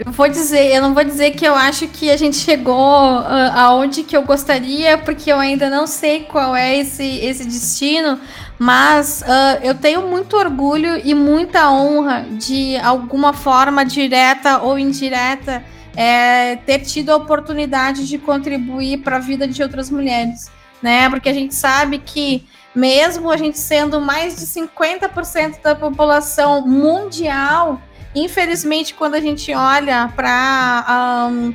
Speaker 3: Eu vou dizer, eu não vou dizer que eu acho que a gente chegou uh, aonde que eu gostaria, porque eu ainda não sei qual é esse, esse destino, mas uh, eu tenho muito orgulho e muita honra de alguma forma direta ou indireta é, ter tido a oportunidade de contribuir para a vida de outras mulheres, né? Porque a gente sabe que mesmo a gente sendo mais de 50% da população mundial, infelizmente, quando a gente olha para um,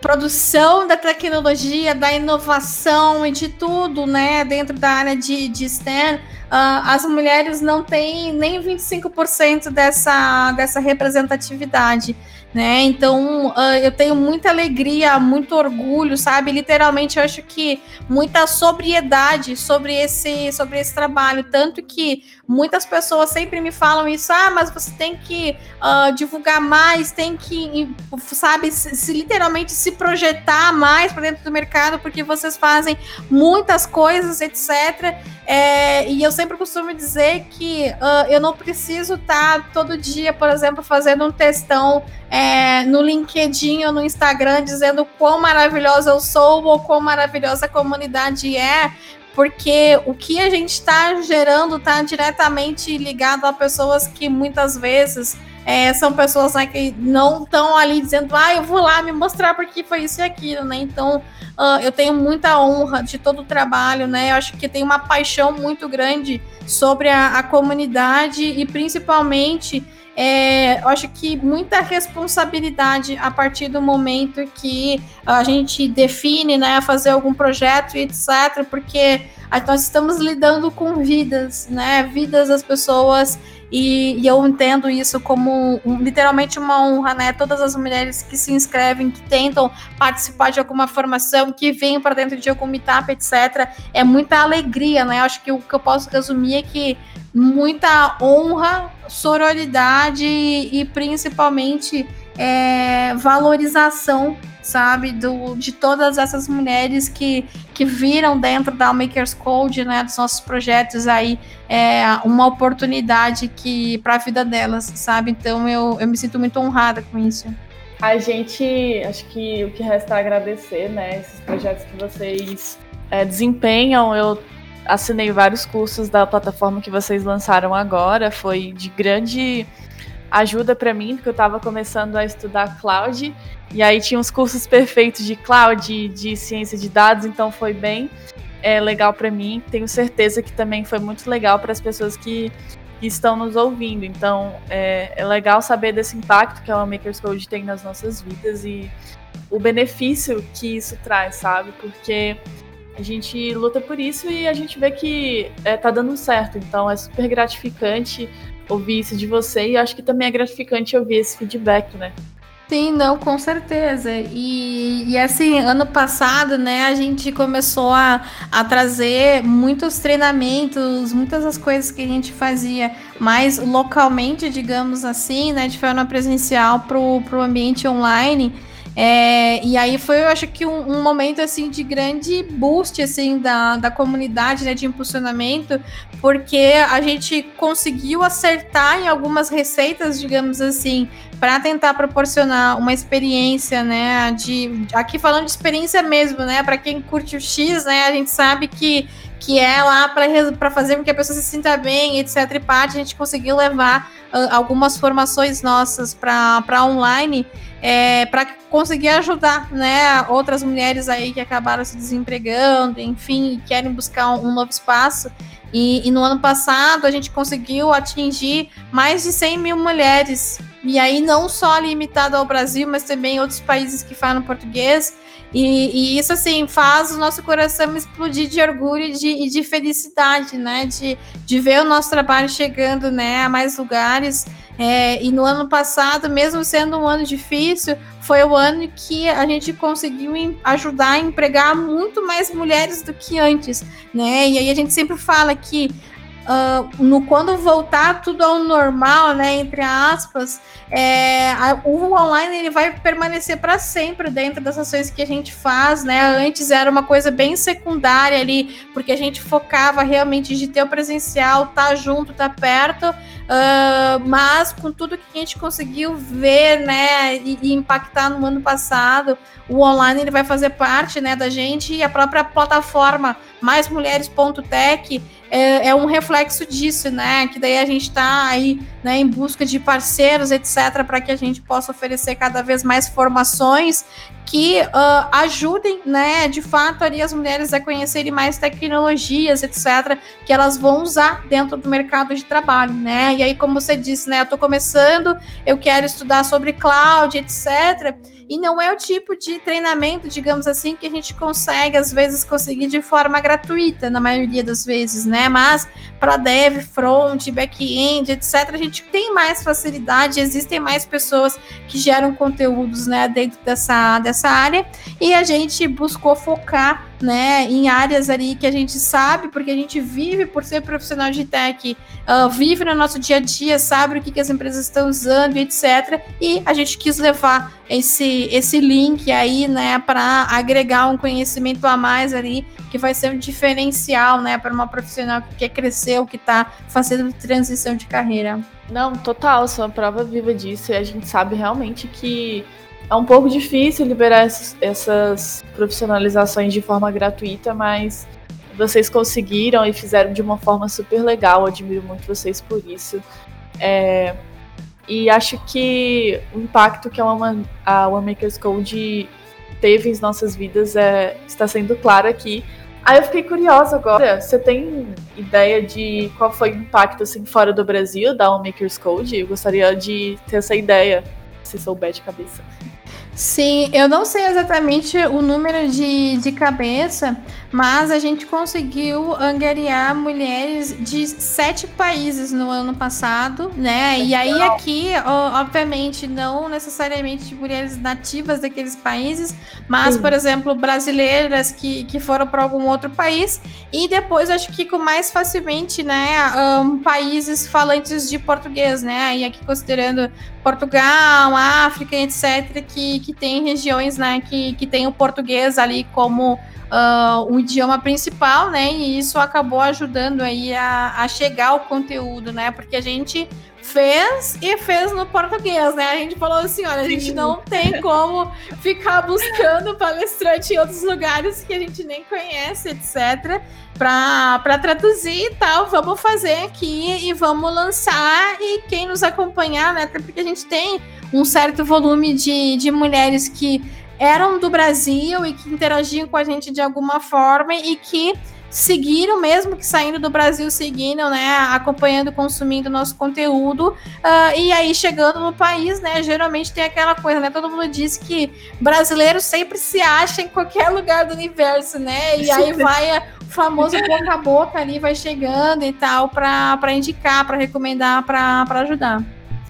Speaker 3: produção da tecnologia, da inovação e de tudo, né, dentro da área de, de STEM, as mulheres não têm nem 25% dessa, dessa representatividade né? Então uh, eu tenho muita alegria, muito orgulho, sabe? Literalmente eu acho que muita sobriedade sobre esse sobre esse trabalho, tanto que muitas pessoas sempre me falam isso, ah, mas você tem que uh, divulgar mais, tem que, sabe, se, se literalmente se projetar mais para dentro do mercado, porque vocês fazem muitas coisas, etc. É, e eu sempre costumo dizer que uh, eu não preciso estar tá todo dia, por exemplo, fazendo um textão é, no LinkedIn ou no Instagram dizendo quão maravilhosa eu sou ou quão maravilhosa a comunidade é, porque o que a gente está gerando está diretamente ligado a pessoas que muitas vezes é, são pessoas né, que não estão ali dizendo, ah, eu vou lá me mostrar porque foi isso e aquilo, né? Então, uh, eu tenho muita honra de todo o trabalho, né? Eu acho que tem uma paixão muito grande sobre a, a comunidade e principalmente é, eu acho que muita responsabilidade a partir do momento que a gente define, né, fazer algum projeto e etc, porque nós estamos lidando com vidas, né, vidas das pessoas e, e, eu entendo isso como um, literalmente uma honra, né? Todas as mulheres que se inscrevem, que tentam participar de alguma formação, que vêm para dentro de algum meetup, etc. É muita alegria, né? Acho que o que eu posso resumir é que muita honra, sororidade e principalmente é, valorização sabe, do, de todas essas mulheres que, que viram dentro da Makers Code, né, dos nossos projetos aí, é, uma oportunidade que para a vida delas, sabe? Então eu, eu me sinto muito honrada com isso.
Speaker 2: A gente, acho que o que resta é agradecer, né, esses projetos que vocês é, desempenham. Eu assinei vários cursos da plataforma que vocês lançaram agora, foi de grande ajuda para mim, porque eu estava começando a estudar cloud e aí tinha uns cursos perfeitos de cloud, de ciência de dados, então foi bem é, legal para mim. Tenho certeza que também foi muito legal para as pessoas que, que, estão nos ouvindo. Então é, é, legal saber desse impacto que a Makers Code tem nas nossas vidas e o benefício que isso traz, sabe? Porque a gente luta por isso e a gente vê que é, tá dando certo. Então é super gratificante ouvir isso de você e acho que também é gratificante ouvir esse feedback, né?
Speaker 3: Sim, não, com certeza. E, e assim, ano passado, né, a gente começou a, a trazer muitos treinamentos, muitas das coisas que a gente fazia mais localmente, digamos assim, né, de forma presencial para o ambiente online. É, e aí foi, eu acho que um, um, momento assim de grande boost assim da, da comunidade, né, de impulsionamento, porque a gente conseguiu acertar em algumas receitas, digamos assim, para tentar proporcionar uma experiência, né, de aqui falando de experiência mesmo, né, para quem curte o X, né, a gente sabe que que é lá para fazer com que a pessoa se sinta bem, etc. E parte, a gente conseguiu levar uh, algumas formações nossas para online é, para conseguir ajudar né, outras mulheres aí que acabaram se desempregando, enfim, e querem buscar um, um novo espaço. E, e, no ano passado a gente conseguiu atingir mais de 100 mil mulheres. E aí não só limitado ao Brasil, mas também outros países que falam português. E, e, isso, assim, faz o nosso coração explodir de orgulho e de, e de felicidade, né? De, de ver o nosso trabalho chegando né, a mais lugares. É, e no ano passado, mesmo sendo um ano difícil, foi o ano que a gente conseguiu ajudar a empregar muito mais mulheres do que antes, né? E aí a gente sempre fala que uh, no quando voltar tudo ao normal, né, entre aspas, é, a, o online ele vai permanecer para sempre dentro das ações que a gente faz, né? Antes era uma coisa bem secundária ali, porque a gente focava realmente de ter o presencial, tá junto, tá perto, uh, mas com tudo que a gente conseguiu ver, né, e, e impactar no ano passado, o online ele vai fazer parte, né, da gente e a própria plataforma maismulheres.tech é, é, um reflexo disso, né? Que daí a gente está aí né, em busca de parceiros, etc., para que a gente possa oferecer cada vez mais formações que uh, ajudem, né, de fato, ali as mulheres a conhecerem mais tecnologias, etc., que elas vão usar dentro do mercado de trabalho, né? E aí, como você disse, né, eu estou começando, eu quero estudar sobre cloud, etc., e não é o tipo de treinamento, digamos assim, que a gente consegue, às vezes, conseguir de forma gratuita, na maioria das vezes, né? Mas para dev, front, back-end, etc., a gente tem mais facilidade, existem mais pessoas que geram conteúdos, né, dentro dessa, dessa área, e a gente buscou focar né, em áreas ali que a gente sabe, porque a gente vive por ser profissional de tech, uh, vive no nosso dia a dia, sabe o que, que as empresas estão usando, etc. E a gente quis levar esse, esse link aí, né, para agregar um conhecimento a mais ali, que vai ser um diferencial, né, para uma profissional que quer crescer ou que está fazendo transição de carreira.
Speaker 2: Não, total, sou uma prova viva disso e a gente sabe realmente que é um pouco difícil liberar essas, essas profissionalizações de forma gratuita, mas vocês conseguiram e fizeram de uma forma super legal. Admiro muito vocês por isso. É, e acho que o impacto que a One, a One Makers Code teve em nossas vidas é, está sendo claro aqui. Aí eu fiquei curiosa agora. Você tem ideia de qual foi o impacto assim fora do Brasil da Homemakers Code? Eu gostaria de ter essa ideia, se souber de cabeça.
Speaker 3: Sim, eu não sei exatamente o número de, de cabeça, mas a gente conseguiu angariar mulheres de sete países no ano passado, né? E aí aqui, obviamente, não necessariamente mulheres nativas daqueles países, mas, Sim. por exemplo, brasileiras que, que foram para algum outro país, e depois acho que com mais facilmente, né, um, países falantes de português, né? E aqui considerando Portugal, África, etc., que, que tem regiões né, que, que tem o português ali como uh, o idioma principal, né? E isso acabou ajudando aí a, a chegar o conteúdo, né? Porque a gente fez e fez no português, né? A gente falou assim, olha, a gente não tem <laughs> como ficar buscando palestrante em outros lugares que a gente nem conhece, etc para traduzir e tal. Vamos fazer aqui e vamos lançar. E quem nos acompanhar, né? Até porque a gente tem um certo volume de, de mulheres que eram do Brasil e que interagiam com a gente de alguma forma e que seguiram, mesmo que saindo do Brasil, seguindo, né, acompanhando, consumindo nosso conteúdo, uh, e aí chegando no país, né, geralmente tem aquela coisa, né, todo mundo diz que brasileiro sempre se acha em qualquer lugar do universo, né, e <laughs> aí vai o famoso boca a boca ali, vai chegando e tal, para indicar, para recomendar, para ajudar.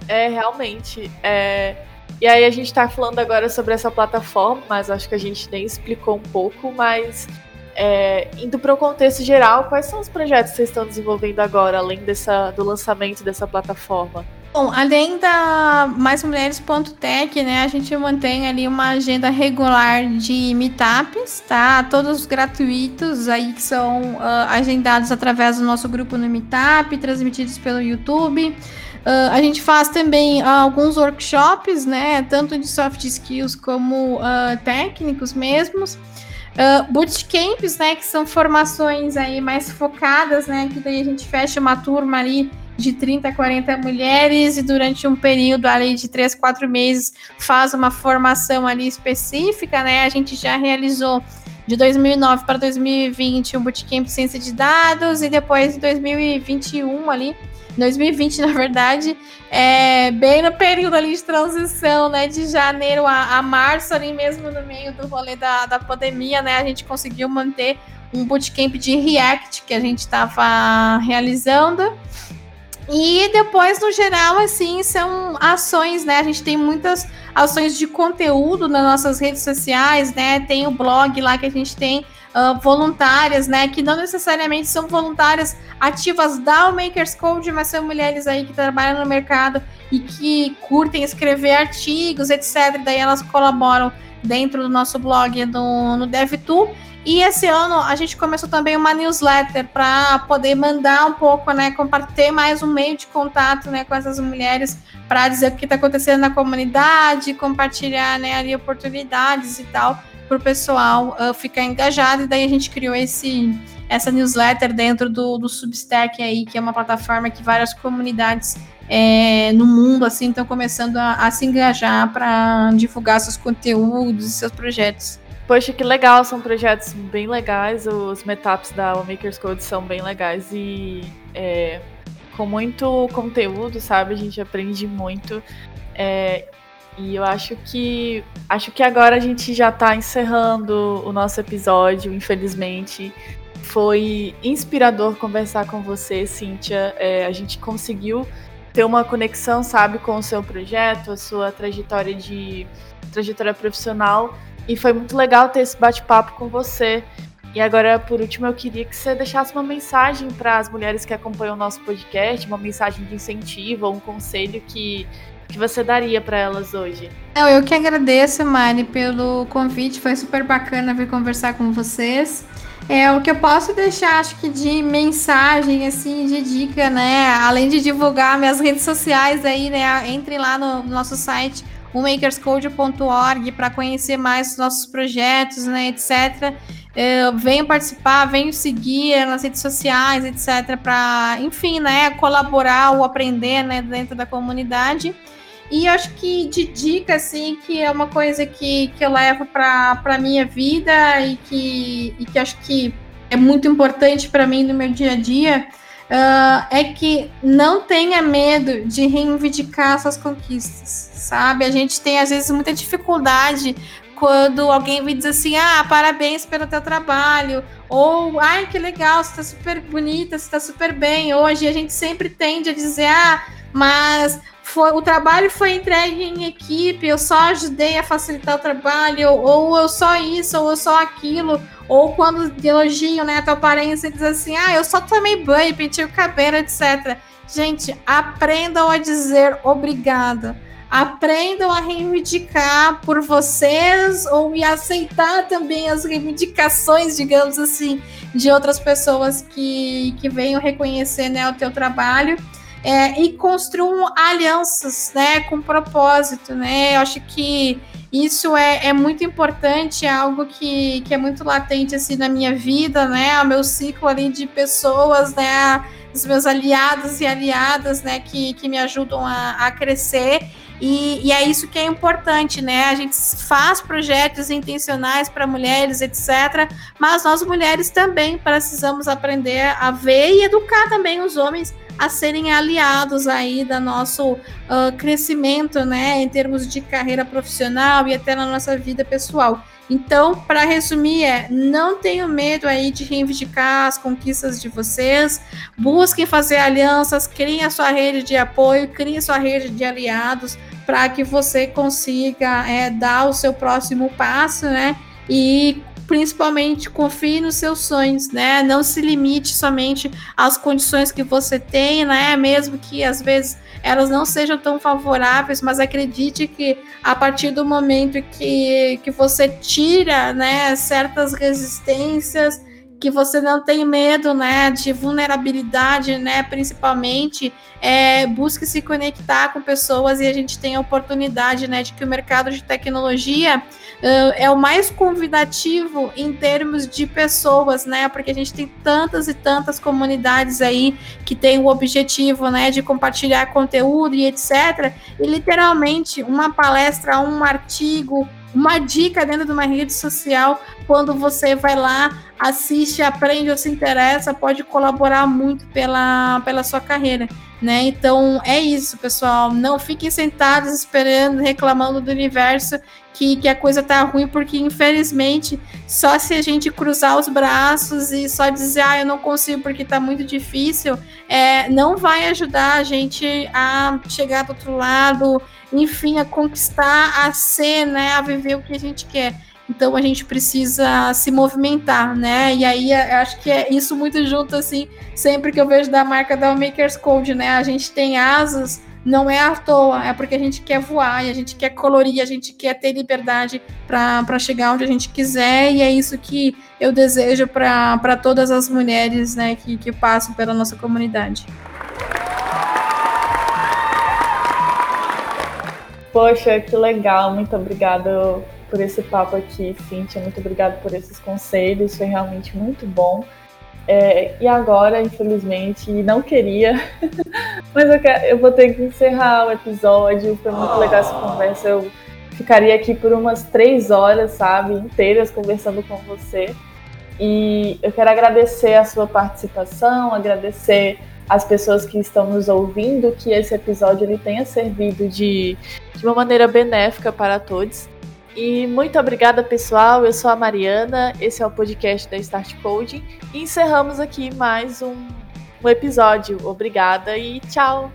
Speaker 2: É, realmente, é... E aí a gente está falando agora sobre essa plataforma, mas acho que a gente nem explicou um pouco, mas é, indo para o contexto geral, quais são os projetos que vocês estão desenvolvendo agora, além dessa, do lançamento dessa plataforma?
Speaker 3: Bom, além da maismulheres.tech, né, a gente mantém ali uma agenda regular de meetups, tá? Todos gratuitos aí que são uh, agendados através do nosso grupo no Meetup, transmitidos pelo YouTube. Uh, a gente faz também uh, alguns workshops, né, tanto de soft skills como uh, técnicos mesmos. Uh, bootcamps, né, que são formações aí mais focadas, né, que daí a gente fecha uma turma ali de 30 a 40 mulheres e durante um período ali de 3, 4 meses faz uma formação ali específica, né, a gente já realizou de 2009 para 2020 um bootcamp de ciência de dados e depois em 2021 ali 2020, na verdade, é bem no período ali de transição, né? De janeiro a, a março, ali mesmo no meio do rolê da, da pandemia, né? A gente conseguiu manter um bootcamp de React que a gente estava realizando. E depois, no geral, assim, são ações, né? A gente tem muitas ações de conteúdo nas nossas redes sociais, né? Tem o blog lá que a gente tem uh, voluntárias, né? Que não necessariamente são voluntárias ativas da Makers Code, mas são mulheres aí que trabalham no mercado e que curtem escrever artigos, etc. Daí elas colaboram dentro do nosso blog no, no DevTool. E esse ano a gente começou também uma newsletter para poder mandar um pouco, né, compartilhar mais um meio de contato, né, com essas mulheres para dizer o que está acontecendo na comunidade, compartilhar, né, ali oportunidades e tal para o pessoal uh, ficar engajado. E daí a gente criou esse, essa newsletter dentro do, do Substack aí, que é uma plataforma que várias comunidades é, no mundo assim estão começando a, a se engajar para divulgar seus conteúdos e seus projetos.
Speaker 2: Poxa, que legal, são projetos bem legais, os meetups da Makers Code são bem legais e é, com muito conteúdo, sabe? A gente aprende muito. É, e eu acho que acho que agora a gente já está encerrando o nosso episódio, infelizmente. Foi inspirador conversar com você, Cíntia. É, a gente conseguiu ter uma conexão, sabe, com o seu projeto, a sua trajetória de trajetória profissional. E foi muito legal ter esse bate-papo com você. E agora, por último, eu queria que você deixasse uma mensagem para as mulheres que acompanham o nosso podcast, uma mensagem de incentivo, um conselho que que você daria para elas hoje?
Speaker 3: Eu, eu que agradeço, Mari, pelo convite. Foi super bacana vir conversar com vocês. É, o que eu posso deixar, acho que de mensagem, assim, de dica, né? Além de divulgar minhas redes sociais aí, né? Entre lá no nosso site, makerscode.org, para conhecer mais os nossos projetos, né? Etc. É, venham participar, venham seguir nas redes sociais, etc. Para, enfim, né? Colaborar ou aprender, né? Dentro da comunidade. E acho que de dica, assim, que é uma coisa que, que eu levo para a minha vida e que, e que acho que é muito importante para mim no meu dia a dia, uh, é que não tenha medo de reivindicar suas conquistas, sabe? A gente tem às vezes muita dificuldade quando alguém me diz assim, ah, parabéns pelo teu trabalho, ou ai que legal, você está super bonita, você está super bem. Hoje a gente sempre tende a dizer, ah, mas foi, o trabalho foi entregue em equipe, eu só ajudei a facilitar o trabalho, ou, ou eu só isso, ou eu só aquilo, ou quando elogiam né, a tua aparência diz assim, ah, eu só tomei banho, pentei o cabelo, etc. Gente, aprendam a dizer obrigada aprendam a reivindicar por vocês ou e aceitar também as reivindicações, digamos assim, de outras pessoas que, que venham reconhecer né, o teu trabalho. É, e construam alianças, né, com propósito, né? Eu acho que isso é, é muito importante, é algo que, que é muito latente assim na minha vida, né? O meu ciclo ali de pessoas, né? Os meus aliados e aliadas, né? Que, que me ajudam a, a crescer e, e, é isso que é importante, né? A gente faz projetos intencionais para mulheres, etc. Mas nós mulheres também precisamos aprender a ver e educar também os homens a serem aliados aí da nosso uh, crescimento, né? Em termos de carreira profissional e até na nossa vida pessoal. Então, para resumir, é não tenham medo aí de reivindicar as conquistas de vocês, busquem fazer alianças, criem a sua rede de apoio, criem a sua rede de aliados, para que você consiga é, dar o seu próximo passo, né? E principalmente confie nos seus sonhos, né? Não se limite somente às condições que você tem, né? Mesmo que às vezes elas não sejam tão favoráveis, mas acredite que a partir do momento que, que você tira, né, certas resistências, que você não tem medo, né, de vulnerabilidade, né, principalmente, é, busque se conectar com pessoas e a gente tem a oportunidade, né, de que o mercado de tecnologia uh, é o mais convidativo em termos de pessoas, né, porque a gente tem tantas e tantas comunidades aí que tem o objetivo, né, de compartilhar conteúdo e etc. E literalmente uma palestra, um artigo, uma dica dentro de uma rede social, quando você vai lá, assiste, aprende ou se interessa, pode colaborar muito pela, pela sua carreira, né? Então é isso, pessoal. Não fiquem sentados esperando, reclamando do universo que, que a coisa tá ruim, porque infelizmente só se a gente cruzar os braços e só dizer, ah, eu não consigo porque tá muito difícil, é, não vai ajudar a gente a chegar do outro lado enfim, a conquistar, a ser, né, a viver o que a gente quer. Então a gente precisa se movimentar, né? E aí eu acho que é isso muito junto, assim, sempre que eu vejo da marca da Makers Code, né? A gente tem asas, não é à toa, é porque a gente quer voar, e a gente quer colorir, a gente quer ter liberdade para chegar onde a gente quiser, e é isso que eu desejo para todas as mulheres né, que, que passam pela nossa comunidade.
Speaker 2: Poxa, que legal, muito obrigada por esse papo aqui, Cíntia, muito obrigada por esses conselhos, foi realmente muito bom. É, e agora, infelizmente, não queria, <laughs> mas eu, quero, eu, vou ter que encerrar o episódio. Foi muito legal essa conversa. Eu ficaria aqui por umas três horas, sabe, inteiras conversando com você. E eu quero agradecer a sua participação, agradecer as pessoas que estão nos ouvindo que esse episódio ele tenha servido de, de uma maneira benéfica para todos. E muito obrigada, pessoal. Eu sou a Mariana, esse é o podcast da Start Coding. E encerramos aqui mais um, um episódio. Obrigada e tchau!